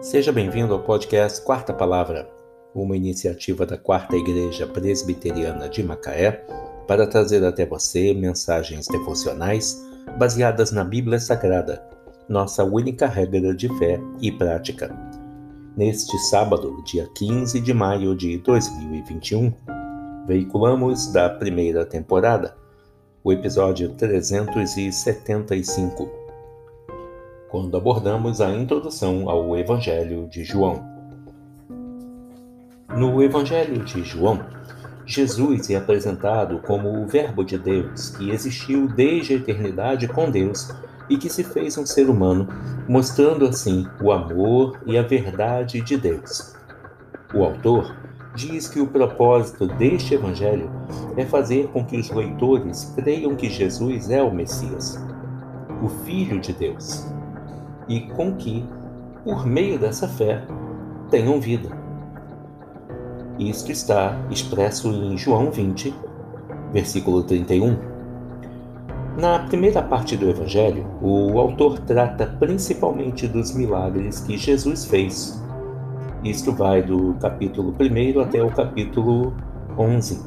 Seja bem-vindo ao podcast Quarta Palavra, uma iniciativa da Quarta Igreja Presbiteriana de Macaé para trazer até você mensagens devocionais baseadas na Bíblia Sagrada, nossa única regra de fé e prática. Neste sábado, dia 15 de maio de 2021, veiculamos da primeira temporada o episódio 375 quando abordamos a introdução ao Evangelho de João. No Evangelho de João, Jesus é apresentado como o Verbo de Deus, que existiu desde a eternidade com Deus e que se fez um ser humano, mostrando assim o amor e a verdade de Deus. O autor diz que o propósito deste Evangelho é fazer com que os leitores creiam que Jesus é o Messias, o Filho de Deus, e com que, por meio dessa fé, tenham vida. Isto está expresso em João 20, versículo 31. Na primeira parte do Evangelho, o autor trata principalmente dos milagres que Jesus fez. Isto vai do capítulo 1 até o capítulo 11.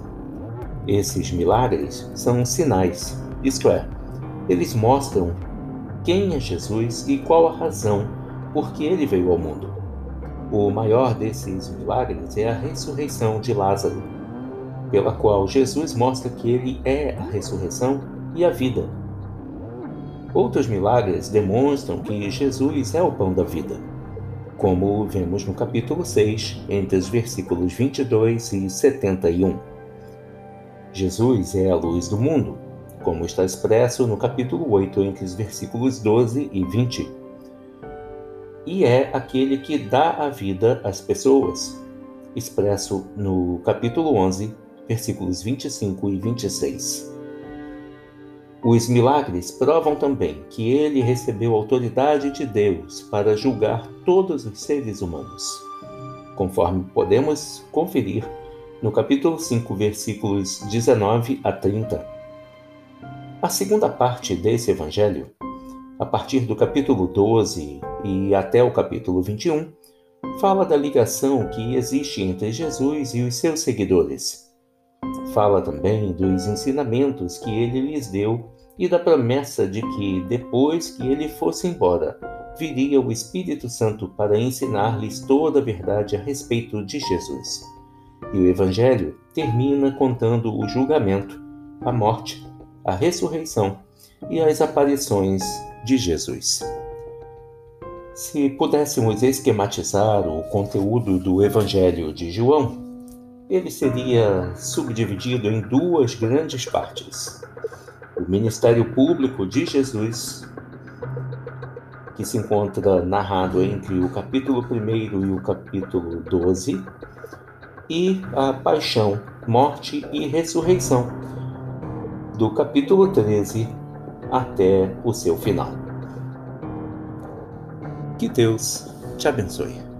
Esses milagres são sinais, isto é, eles mostram quem é Jesus e qual a razão por que ele veio ao mundo. O maior desses milagres é a ressurreição de Lázaro, pela qual Jesus mostra que ele é a ressurreição e a vida. Outros milagres demonstram que Jesus é o pão da vida, como vemos no capítulo 6, entre os versículos 22 e 71. Jesus é a luz do mundo, como está expresso no capítulo 8, entre os versículos 12 e 20. E é aquele que dá a vida às pessoas, expresso no capítulo 11, versículos 25 e 26. Os milagres provam também que ele recebeu autoridade de Deus para julgar todos os seres humanos, conforme podemos conferir no capítulo 5, versículos 19 a 30. A segunda parte desse evangelho, a partir do capítulo 12 e até o capítulo 21, fala da ligação que existe entre Jesus e os seus seguidores. Fala também dos ensinamentos que ele lhes deu e da promessa de que, depois que ele fosse embora, viria o Espírito Santo para ensinar-lhes toda a verdade a respeito de Jesus. E o Evangelho termina contando o julgamento, a morte a ressurreição e as aparições de Jesus. Se pudéssemos esquematizar o conteúdo do Evangelho de João, ele seria subdividido em duas grandes partes: o ministério público de Jesus, que se encontra narrado entre o capítulo 1 e o capítulo 12, e a paixão, morte e ressurreição, do capítulo 13 até o seu final. Que Deus te abençoe.